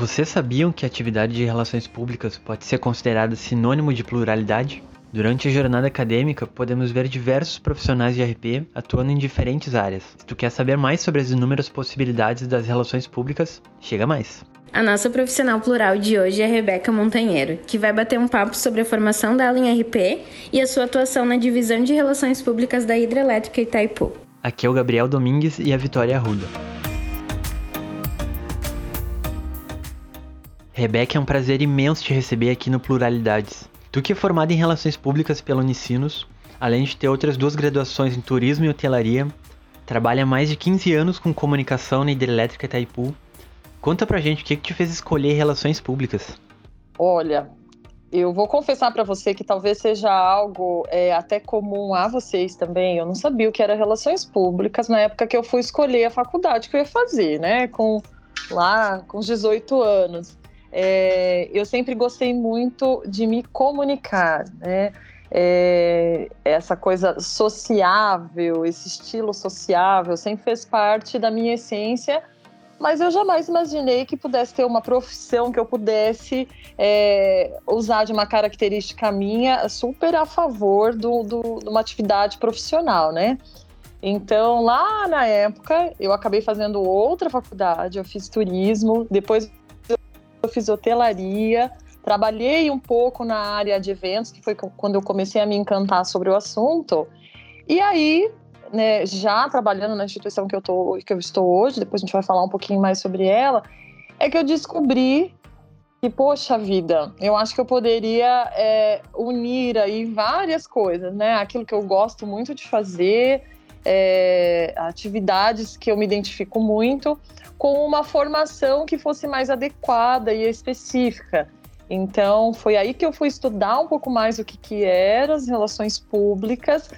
Vocês sabiam que a atividade de relações públicas pode ser considerada sinônimo de pluralidade? Durante a jornada acadêmica, podemos ver diversos profissionais de RP atuando em diferentes áreas. Se tu quer saber mais sobre as inúmeras possibilidades das relações públicas, chega mais! A nossa profissional plural de hoje é Rebeca Montanheiro, que vai bater um papo sobre a formação dela em RP e a sua atuação na divisão de relações públicas da Hidrelétrica Itaipu. Aqui é o Gabriel Domingues e a Vitória Arruda. Rebeca, é um prazer imenso te receber aqui no Pluralidades. Tu que é formada em Relações Públicas pela Unicinos, além de ter outras duas graduações em Turismo e Hotelaria, trabalha há mais de 15 anos com comunicação na Hidrelétrica Itaipu Conta pra gente o que, que te fez escolher relações públicas. Olha, eu vou confessar para você que talvez seja algo é, até comum a vocês também. Eu não sabia o que era relações públicas na época que eu fui escolher a faculdade que eu ia fazer, né? Com lá com 18 anos. É, eu sempre gostei muito de me comunicar, né? É, essa coisa sociável, esse estilo sociável, sempre fez parte da minha essência mas eu jamais imaginei que pudesse ter uma profissão que eu pudesse é, usar de uma característica minha super a favor do, do, de uma atividade profissional, né? Então, lá na época, eu acabei fazendo outra faculdade, eu fiz turismo, depois fiz hotelaria, trabalhei um pouco na área de eventos, que foi quando eu comecei a me encantar sobre o assunto. E aí, né, já trabalhando na instituição que eu, tô, que eu estou hoje, depois a gente vai falar um pouquinho mais sobre ela, é que eu descobri que, poxa vida, eu acho que eu poderia é, unir aí várias coisas, né? Aquilo que eu gosto muito de fazer, é, atividades que eu me identifico muito, com uma formação que fosse mais adequada e específica. Então, foi aí que eu fui estudar um pouco mais o que, que eram as relações públicas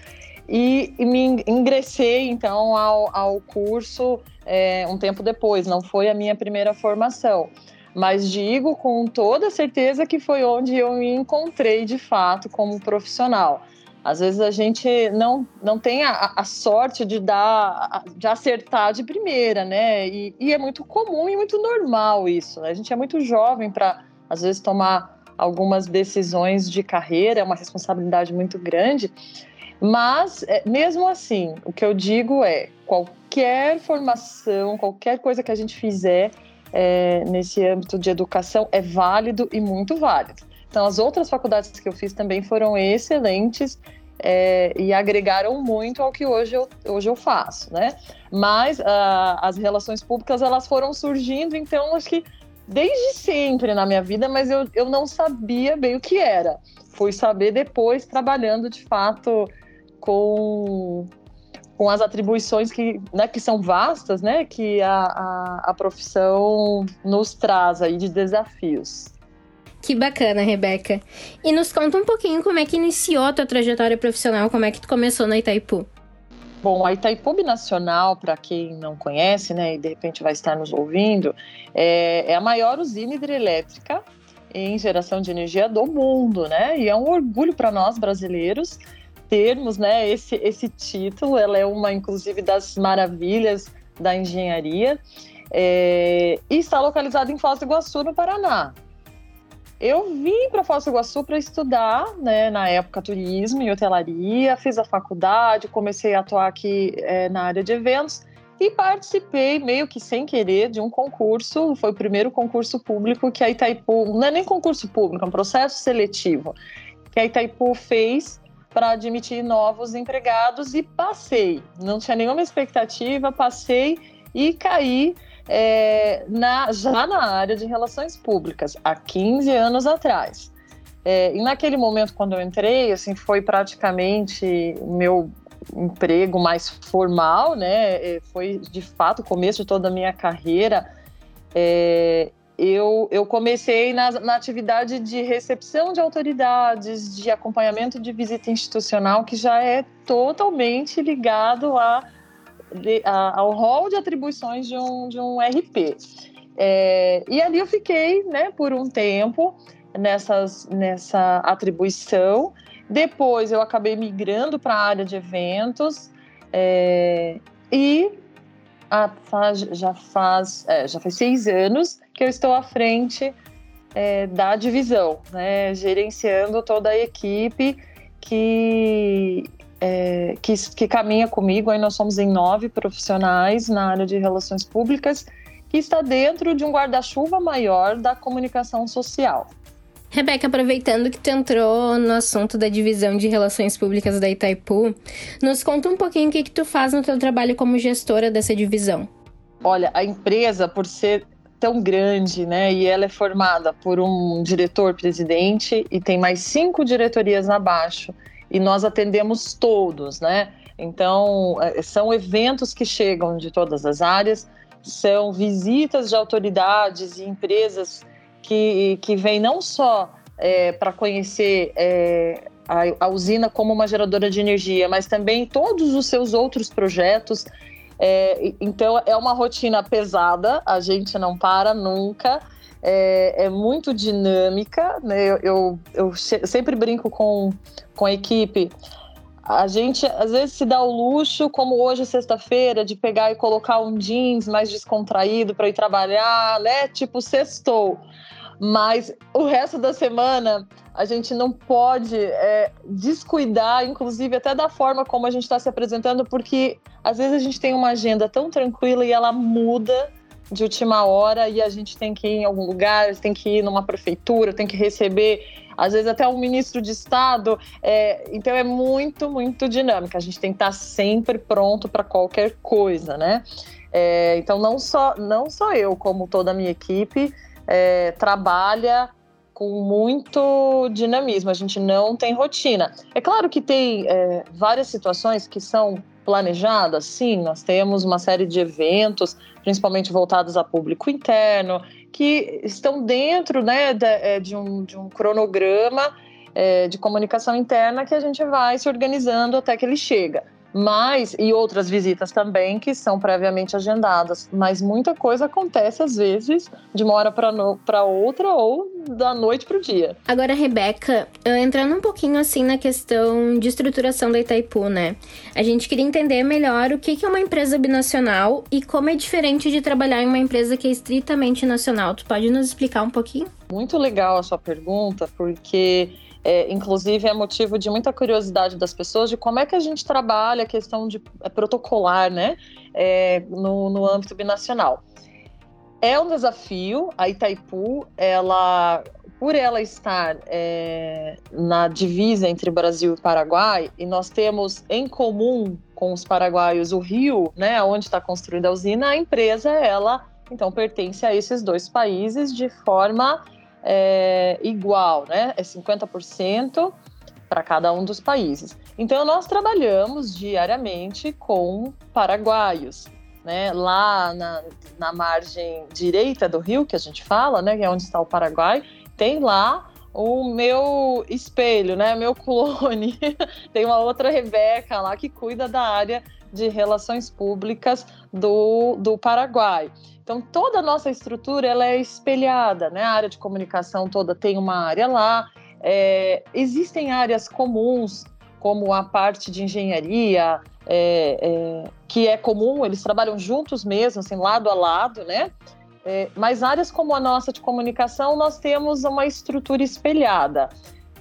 e, e me ingressei então ao, ao curso é, um tempo depois, não foi a minha primeira formação. Mas digo com toda certeza que foi onde eu me encontrei de fato como profissional. Às vezes a gente não, não tem a, a sorte de dar, de acertar de primeira, né? E, e, é muito comum e muito normal isso. Né? A gente é muito jovem para, às vezes, tomar algumas decisões de carreira, é uma responsabilidade muito grande. Mas, é, mesmo assim, o que eu digo é: qualquer formação, qualquer coisa que a gente fizer é, nesse âmbito de educação é válido e muito válido. Então, as outras faculdades que eu fiz também foram excelentes é, e agregaram muito ao que hoje eu, hoje eu faço, né? Mas uh, as relações públicas, elas foram surgindo, então, acho que desde sempre na minha vida, mas eu, eu não sabia bem o que era. Fui saber depois, trabalhando de fato com, com as atribuições que, né, que são vastas, né, que a, a, a profissão nos traz aí de desafios. Que bacana, Rebeca. E nos conta um pouquinho como é que iniciou a tua trajetória profissional, como é que tu começou na Itaipu. Bom, a Itaipu Nacional, para quem não conhece, né, e de repente vai estar nos ouvindo, é, é, a maior usina hidrelétrica em geração de energia do mundo, né? E é um orgulho para nós brasileiros termos né, esse, esse título. Ela é uma, inclusive, das maravilhas da engenharia é, e está localizada em Foz do Iguaçu, no Paraná. Eu vim para Foz do Iguaçu para estudar, né, na época, turismo e hotelaria, fiz a faculdade, comecei a atuar aqui é, na área de eventos e participei, meio que sem querer, de um concurso. Foi o primeiro concurso público que a Itaipu, não é nem concurso público, é um processo seletivo, que a Itaipu fez para admitir novos empregados e passei. Não tinha nenhuma expectativa, passei e caí é, na, já na área de relações públicas, há 15 anos atrás. É, e naquele momento, quando eu entrei, assim, foi praticamente meu emprego mais formal, né? É, foi de fato o começo de toda a minha carreira. É, eu, eu comecei na, na, atividade de recepção de autoridades, de acompanhamento de visita institucional, que já é totalmente ligado a, a, ao rol de atribuições de um, de um RP. É, e ali eu fiquei né, por um tempo nessas, nessa atribuição. Depois eu acabei migrando para a área de eventos é, e a, faz, já, faz, é, já faz seis anos que eu estou à frente é, da divisão, né, gerenciando toda a equipe que, é, que, que, caminha comigo. Aí nós somos em nove profissionais na área de relações públicas, que está dentro de um guarda-chuva maior da comunicação social. Rebeca, aproveitando que tu entrou no assunto da divisão de relações públicas da Itaipu, nos conta um pouquinho o que, que tu faz no teu trabalho como gestora dessa divisão. Olha, a empresa, por ser tão grande, né, e ela é formada por um diretor-presidente e tem mais cinco diretorias abaixo, e nós atendemos todos, né? Então, é, são eventos que chegam de todas as áreas, são visitas de autoridades e empresas que, que vêm não só é, para conhecer é, a, a, usina como uma geradora de energia, mas também todos os seus outros projetos. É, então é uma rotina pesada, a gente não para nunca. É, é muito dinâmica, né? eu, eu, eu sempre brinco com, com a equipe a gente às vezes se dá o luxo, como hoje sexta-feira, de pegar e colocar um jeans mais descontraído para ir trabalhar, né? Tipo sextou. Mas o resto da semana a gente não pode é, descuidar, inclusive até da forma como a gente está se apresentando, porque às vezes a gente tem uma agenda tão tranquila e ela muda de última hora e a gente tem que ir em algum lugar, tem que ir numa prefeitura, tem que receber, às vezes até um ministro de Estado. É, então é muito, muito dinâmica. A gente tem que estar sempre pronto para qualquer coisa, né? É, então não só, não só eu, como toda a minha equipe, é, trabalha com muito dinamismo. A gente não tem rotina. É claro que tem é, várias situações que são planejadas, sim, nós temos uma série de eventos, principalmente voltados a público interno, que estão dentro né, de, é, de, um, de um cronograma é, de comunicação interna que a gente vai se organizando até que ele chega mas e outras visitas também que são previamente agendadas. Mas muita coisa acontece às vezes de uma hora para outra ou da noite para o dia. Agora, Rebeca, entrando um pouquinho assim na questão de estruturação da Itaipu, né? A gente queria entender melhor o que é uma empresa binacional e como é diferente de trabalhar em uma empresa que é estritamente nacional. Tu pode nos explicar um pouquinho? Muito legal a sua pergunta, porque é, inclusive, é motivo de muita curiosidade das pessoas de como é que a gente trabalha a questão de é, protocolar né, é, no, no âmbito binacional. É um desafio, a Itaipu, ela, por ela estar é, na divisa entre Brasil e Paraguai, e nós temos em comum com os paraguaios o rio, né, onde está construída a usina, a empresa, ela, então, pertence a esses dois países de forma é, igual, né? É 50% para cada um dos países. Então, nós trabalhamos diariamente com paraguaios. Né, lá na, na margem direita do rio, que a gente fala, né, que é onde está o Paraguai, tem lá o meu espelho, né, meu clone. tem uma outra Rebeca lá que cuida da área de relações públicas do, do Paraguai. Então, toda a nossa estrutura ela é espelhada, né? A área de comunicação toda tem uma área lá. É, existem áreas comuns, como a parte de engenharia, é, é, que é comum, eles trabalham juntos mesmo, assim, lado a lado, né? É, mas áreas como a nossa de comunicação, nós temos uma estrutura espelhada.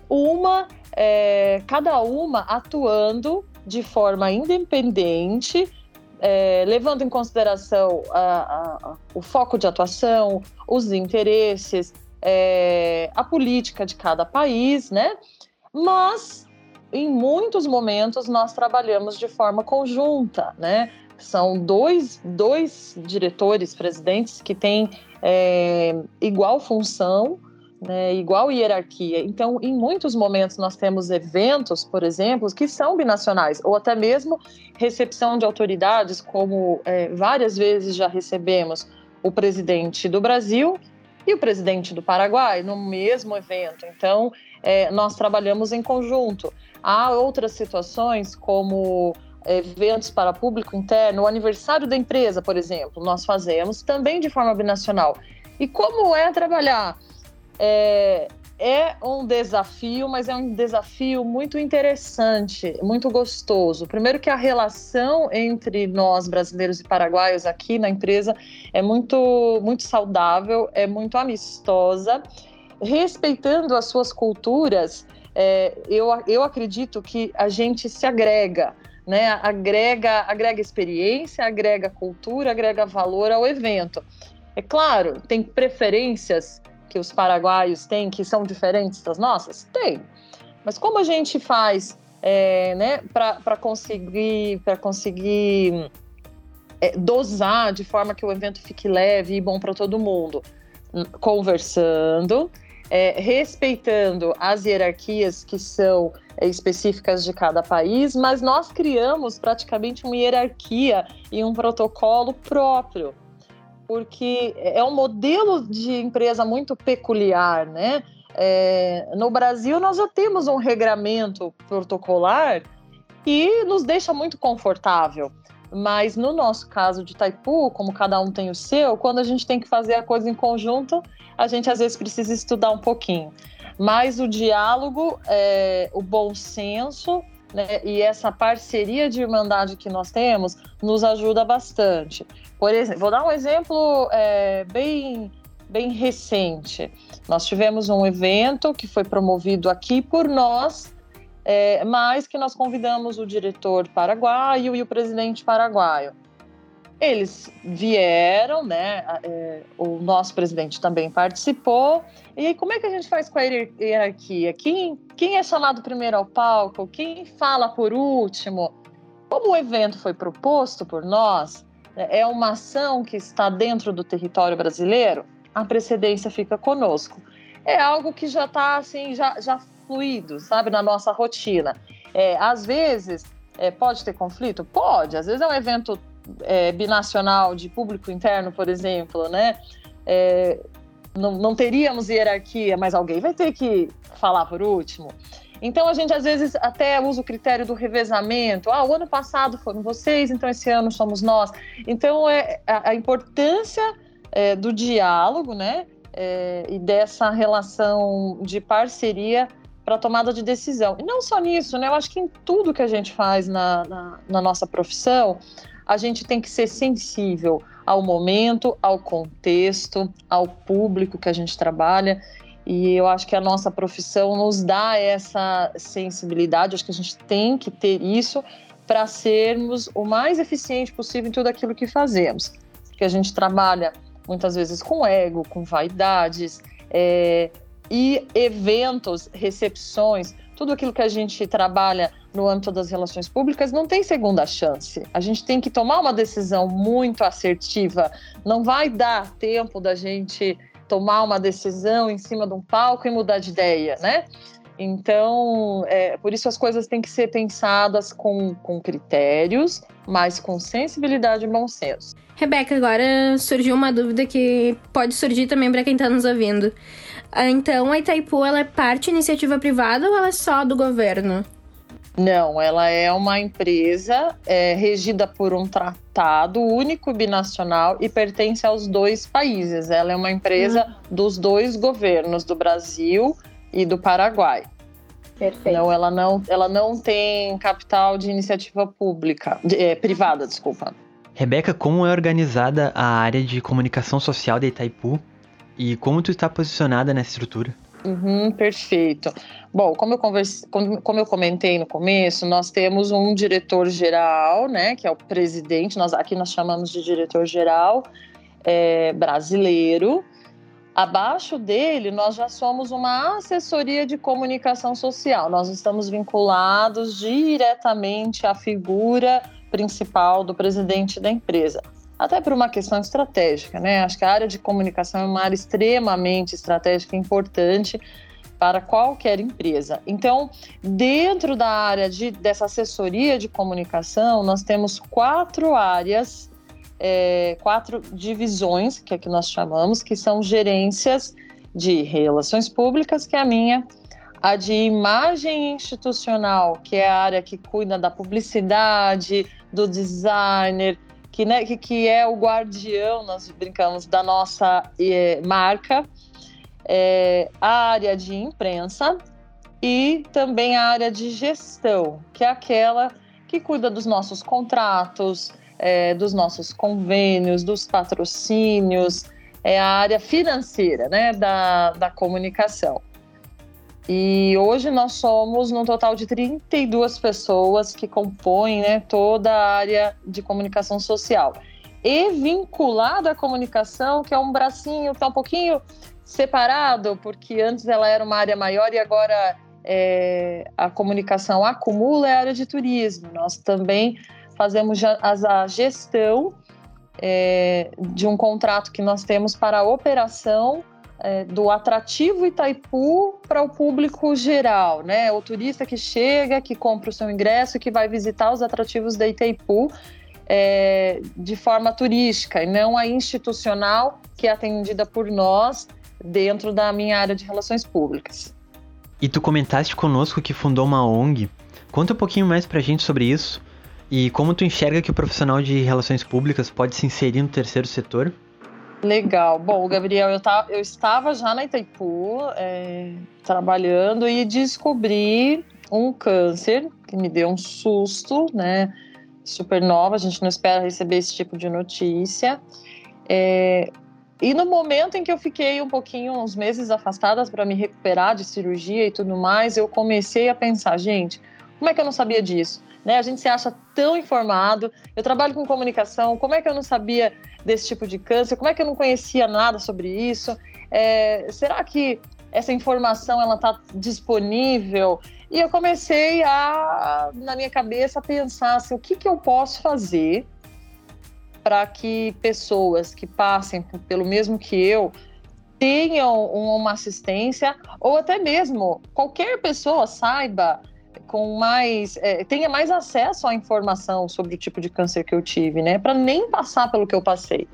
Uma, é, cada uma atuando de forma independente, é, levando em consideração a, a, a, o foco de atuação, os interesses, é, a política de cada país, né? Mas em muitos momentos nós trabalhamos de forma conjunta, né? São dois, dois diretores, presidentes que têm é, igual função, né, igual hierarquia. Então, em muitos momentos nós temos eventos, por exemplo, que são binacionais, ou até mesmo recepção de autoridades, como é, várias vezes já recebemos o presidente do Brasil e o presidente do Paraguai no mesmo evento. Então, é, nós trabalhamos em conjunto. Há outras situações, como eventos para público interno, o aniversário da empresa, por exemplo, nós fazemos também de forma binacional. E como é trabalhar é, é um desafio, mas é um desafio muito interessante, muito gostoso. Primeiro que a relação entre nós brasileiros e paraguaios aqui na empresa é muito muito saudável, é muito amistosa, respeitando as suas culturas. É, eu, eu acredito que a gente se agrega, né? Agrega, agrega experiência, agrega cultura, agrega valor ao evento. É claro, tem preferências que os paraguaios têm que são diferentes das nossas? Tem. Mas como a gente faz é, né, para conseguir, pra conseguir é, dosar de forma que o evento fique leve e bom para todo mundo? Conversando, é, respeitando as hierarquias que são é, específicas de cada país, mas nós criamos praticamente uma hierarquia e um protocolo próprio porque é um modelo de empresa muito peculiar, né? É, no Brasil, nós já temos um regramento protocolar que nos deixa muito confortável. Mas no nosso caso de Taipu, como cada um tem o seu, quando a gente tem que fazer a coisa em conjunto, a gente às vezes precisa estudar um pouquinho. Mas o diálogo, é, o bom senso né, e essa parceria de irmandade que nós temos nos ajuda bastante. Por exemplo, vou dar um exemplo é, bem, bem recente. Nós tivemos um evento que foi promovido aqui por nós, é, mas que nós convidamos o diretor paraguaio e o presidente paraguaio. Eles vieram, né? É, o nosso presidente também participou. E aí, como é que a gente faz com a hierarquia? Quem, quem é chamado primeiro ao palco? Quem fala por último? Como o evento foi proposto por nós, é, é uma ação que está dentro do território brasileiro, a precedência fica conosco. É algo que já está assim, já, já fluido, sabe, na nossa rotina. É, às vezes é, pode ter conflito? Pode. Às vezes é um evento é, binacional de público interno, por exemplo, né? É, não, não teríamos hierarquia, mas alguém vai ter que falar por último. Então a gente às vezes até usa o critério do revezamento. Ah, o ano passado foram vocês, então esse ano somos nós. Então é a, a importância é, do diálogo, né? É, e dessa relação de parceria para tomada de decisão. E não só nisso, né? Eu acho que em tudo que a gente faz na, na, na nossa profissão, a gente tem que ser sensível ao momento, ao contexto, ao público que a gente trabalha. E eu acho que a nossa profissão nos dá essa sensibilidade, acho que a gente tem que ter isso para sermos o mais eficiente possível em tudo aquilo que fazemos. Porque a gente trabalha muitas vezes com ego, com vaidades, é, e eventos, recepções, tudo aquilo que a gente trabalha no âmbito das relações públicas não tem segunda chance. A gente tem que tomar uma decisão muito assertiva. Não vai dar tempo da gente tomar uma decisão em cima de um palco e mudar de ideia, né? Então, é, por isso as coisas têm que ser pensadas com, com critérios, mas com sensibilidade e bom senso. Rebeca, agora surgiu uma dúvida que pode surgir também para quem está nos ouvindo. Ah, então, a Itaipu ela é parte iniciativa privada ou ela é só do governo? Não, ela é uma empresa é, regida por um tratado único binacional e pertence aos dois países. Ela é uma empresa uhum. dos dois governos, do Brasil e do Paraguai. Perfeito. Não, ela não, ela não tem capital de iniciativa pública, de, é, privada, desculpa. Rebeca, como é organizada a área de comunicação social da Itaipu e como tu está posicionada nessa estrutura? Uhum, perfeito. Bom, como eu, converse, como, eu comentei no começo, nós temos um diretor-geral, né, que é o presidente, nós, aqui nós chamamos de diretor-geral é, brasileiro. Abaixo dele, nós já somos uma assessoria de comunicação social. Nós estamos vinculados diretamente à figura principal do presidente da empresa até por uma questão estratégica, né? Acho que a área de comunicação é uma área extremamente estratégica e importante para qualquer empresa. Então, dentro da área de, dessa assessoria de comunicação, nós temos quatro áreas, é, quatro divisões, que é que nós chamamos, que são gerências de relações públicas, que é a minha, a de imagem institucional, que é a área que cuida da publicidade, do designer, que, né, que, que é o guardião, nós brincamos, da nossa é, marca. é, a área de imprensa e também a área de gestão, que é aquela que cuida dos nossos contratos, é, dos nossos convênios, dos patrocínios, é a área financeira né, da, da comunicação. E hoje nós somos no total de 32 pessoas que compõem né, toda a área de comunicação social. E vinculada à comunicação, que é um bracinho que está um pouquinho separado, porque antes ela era uma área maior e agora é, a comunicação acumula é a área de turismo. Nós também fazemos a gestão é, de um contrato que nós temos para a operação é, do atrativo Itaipu para o público geral, né? O turista que chega, que compra o seu ingresso, que vai visitar os atrativos da Itaipu é, de forma turística e não a institucional que é atendida por nós dentro da minha área de relações públicas. E tu comentaste conosco que fundou uma ONG. Conta um pouquinho mais pra gente sobre isso e como tu enxerga que o profissional de relações públicas pode se inserir no terceiro setor? Legal. Bom, Gabriel, eu, tá, eu estava já na Itaipu é, trabalhando e descobri um câncer que me deu um susto, né? Super nova, a gente não espera receber esse tipo de notícia. É, e no momento em que eu fiquei um pouquinho, uns meses afastadas para me recuperar de cirurgia e tudo mais, eu comecei a pensar, gente, como é que eu não sabia disso? Né? A gente se acha tão informado. Eu trabalho com comunicação, como é que eu não sabia desse tipo de câncer? Como é que eu não conhecia nada sobre isso? É, será que essa informação ela está disponível? E eu comecei a, na minha cabeça, a pensar assim, o que, que eu posso fazer para que pessoas que passem pelo mesmo que eu tenham uma assistência ou até mesmo qualquer pessoa saiba com mais é, tenha mais acesso à informação sobre o tipo de câncer que eu tive, né? Para nem passar pelo que eu passei.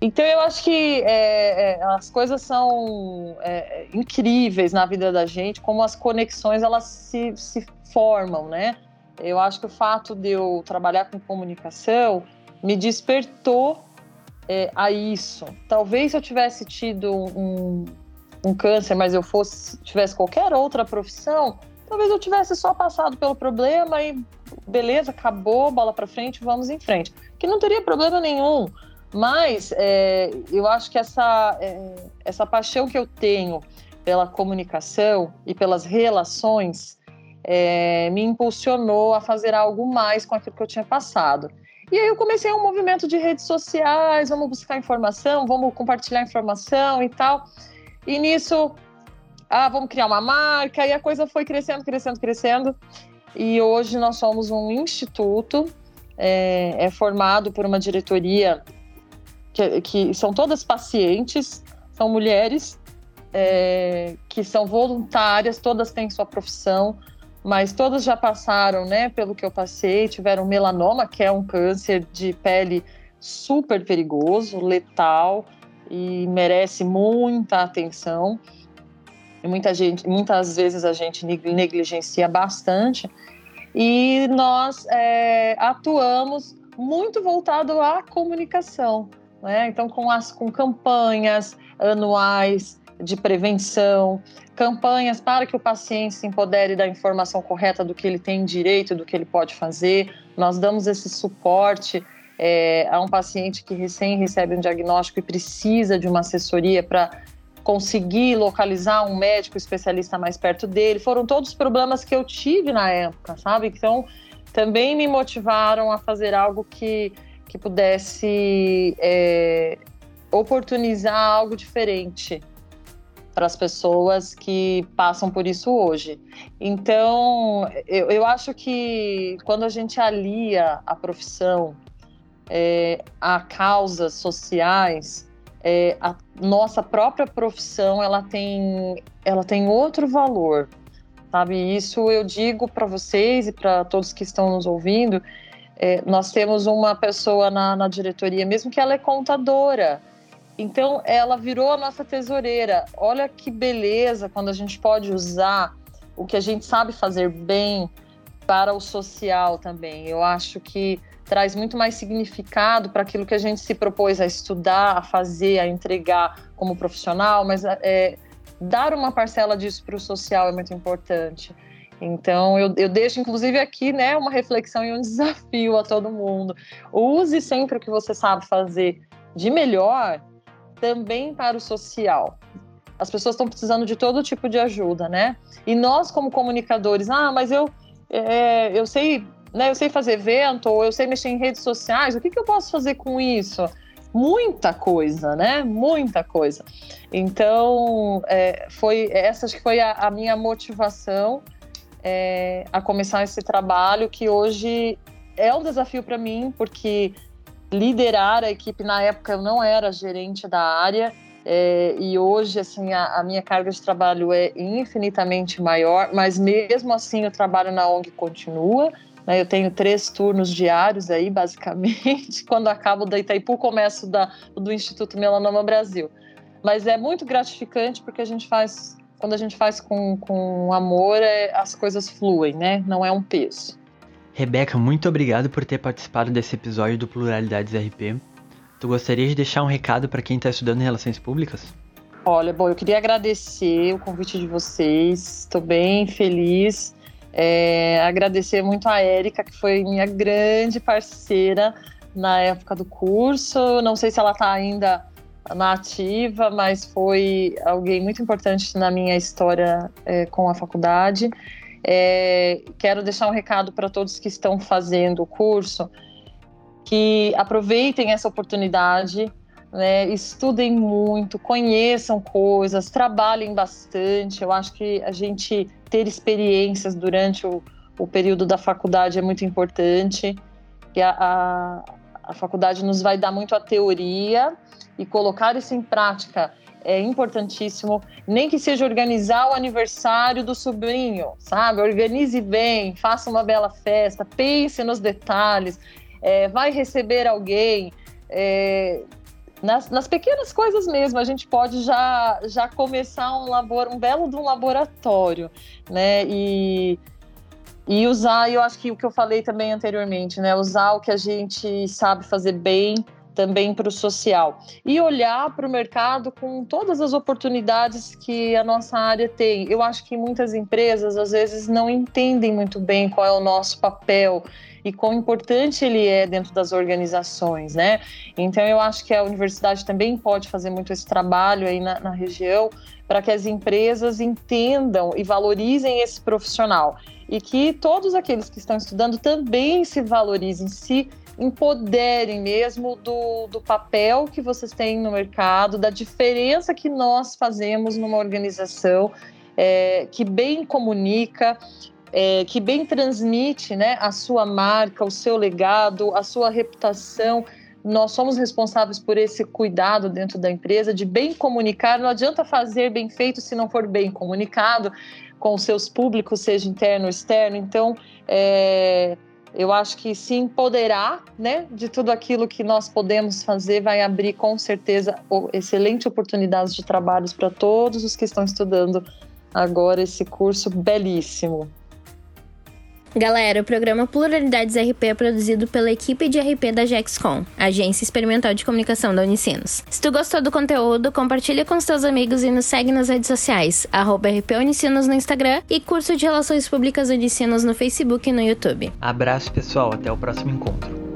Então eu acho que é, é, as coisas são é, incríveis na vida da gente, como as conexões elas se, se formam, né? Eu acho que o fato de eu trabalhar com comunicação me despertou é, a isso. Talvez se eu tivesse tido um, um câncer, mas eu fosse tivesse qualquer outra profissão, Talvez eu tivesse só passado pelo problema e beleza, acabou, bola para frente, vamos em frente. Que não teria problema nenhum. Mas é, eu acho que essa, é, essa paixão que eu tenho pela comunicação e pelas relações é, me impulsionou a fazer algo mais com aquilo que eu tinha passado. E aí eu comecei um movimento de redes sociais, vamos buscar informação, vamos compartilhar informação e tal. E nisso ah, vamos criar uma marca, e a coisa foi crescendo, crescendo, crescendo. E hoje nós somos um instituto, é, é formado por uma diretoria que, que, são todas pacientes, são mulheres é, que são voluntárias, todas têm sua profissão, mas todas já passaram, né, pelo que eu passei, tiveram melanoma, que é um câncer de pele super perigoso, letal e merece muita atenção e muita gente, muitas vezes a gente negligencia bastante. E nós é, atuamos muito voltado à comunicação, né? Então, com as com campanhas anuais de prevenção, campanhas para que o paciente se empodere da informação correta do que ele tem direito, do que ele pode fazer. Nós damos esse suporte é, a um paciente que recém recebe um diagnóstico e precisa de uma assessoria para conseguir localizar um médico especialista mais perto dele. Foram todos problemas que eu tive na época, sabe? Então, também me motivaram a fazer algo que, que pudesse é, oportunizar algo diferente para as pessoas que passam por isso hoje. Então, eu, eu acho que quando a gente alia a profissão é, a causas sociais, é, a nossa própria profissão ela tem, ela tem outro valor, sabe? Isso eu digo para vocês e para todos que estão nos ouvindo. É, nós temos uma pessoa na, na diretoria, mesmo que ela é contadora, então ela virou a nossa tesoureira. Olha que beleza quando a gente pode usar o que a gente sabe fazer bem para o social também. Eu acho que traz muito mais significado para aquilo que a gente se propôs a estudar, a fazer, a entregar como profissional, mas é, dar uma parcela disso para o social é muito importante. Então, eu, eu deixo, inclusive, aqui né, uma reflexão e um desafio a todo mundo. Use sempre o que você sabe fazer de melhor também para o social. As pessoas estão precisando de todo tipo de ajuda, né? E nós, como comunicadores, ah, mas eu, é, eu sei né, eu sei fazer evento, ou eu sei mexer em redes sociais, o que, que eu posso fazer com isso? Muita coisa, né? Muita coisa. Então, é, foi essa acho que foi a, a minha motivação é, a começar esse trabalho, que hoje é um desafio para mim, porque liderar a equipe na época eu não era gerente da área é, e hoje assim a, a, minha carga de trabalho é infinitamente maior, mas mesmo assim o trabalho na ONG continua. Né? Eu tenho três turnos diários aí, basicamente. Quando acabo da Itaipu, começo da, do Instituto Melanoma Brasil. Mas é muito gratificante porque a gente faz, quando a gente faz com, com amor, é, as coisas fluem, né? Não é um peso. Rebeca, muito obrigado por ter participado desse episódio do Pluralidades RP. Tu gostaria de deixar um recado para quem está estudando em Relações Públicas? Olha, bom, eu queria agradecer o convite de vocês. Estou bem feliz é, agradecer muito a Érica, que foi minha grande parceira na época do curso. Não sei se ela está ainda na ativa, mas foi alguém muito importante na minha história é, com a faculdade. É, quero deixar um recado para todos que estão fazendo o curso, que aproveitem essa oportunidade, né, estudem muito, conheçam coisas, trabalhem bastante. Eu acho que a gente ter experiências durante o, o período da faculdade é muito importante. Que a, a, a faculdade nos vai dar muito a teoria e colocar isso em prática é importantíssimo. Nem que seja organizar o aniversário do sobrinho, sabe? Organize bem, faça uma bela festa, pense nos detalhes, é, vai receber alguém. É, nas, nas, pequenas coisas mesmo, a gente pode já, já começar um, labor, um belo de um laboratório, né? E, e usar, eu acho que o que eu falei também anteriormente, né? Usar o que a gente sabe fazer bem também para o social. E olhar para o mercado com todas as oportunidades que a nossa área tem. Eu acho que muitas empresas, às vezes, não entendem muito bem qual é o nosso papel e quão importante ele é dentro das organizações, né? Então eu acho que a universidade também pode fazer muito esse trabalho aí na, na região para que as empresas entendam e valorizem esse profissional e que todos aqueles que estão estudando também se valorizem, se empoderem mesmo do, do papel que vocês têm no mercado, da diferença que nós fazemos numa organização é, que bem comunica, é, que bem transmite né, a sua marca, o seu legado, a sua reputação. Nós somos responsáveis por esse cuidado dentro da empresa, de bem comunicar. Não adianta fazer bem feito se não for bem comunicado com os seus públicos, seja interno ou externo. Então, é, eu acho que se empoderar né, de tudo aquilo que nós podemos fazer vai abrir com certeza excelentes oportunidades de trabalhos para todos os que estão estudando agora esse curso belíssimo. Galera, o programa Pluralidades RP é produzido pela equipe de RP da Jexcom, Agência Experimental de Comunicação da Unicinos. Se tu gostou do conteúdo, compartilha com os teus amigos e nos segue nas redes sociais, arroba RP Unicinos no Instagram e curso de Relações Públicas Unicinos no Facebook e no YouTube. Abraço pessoal, até o próximo encontro.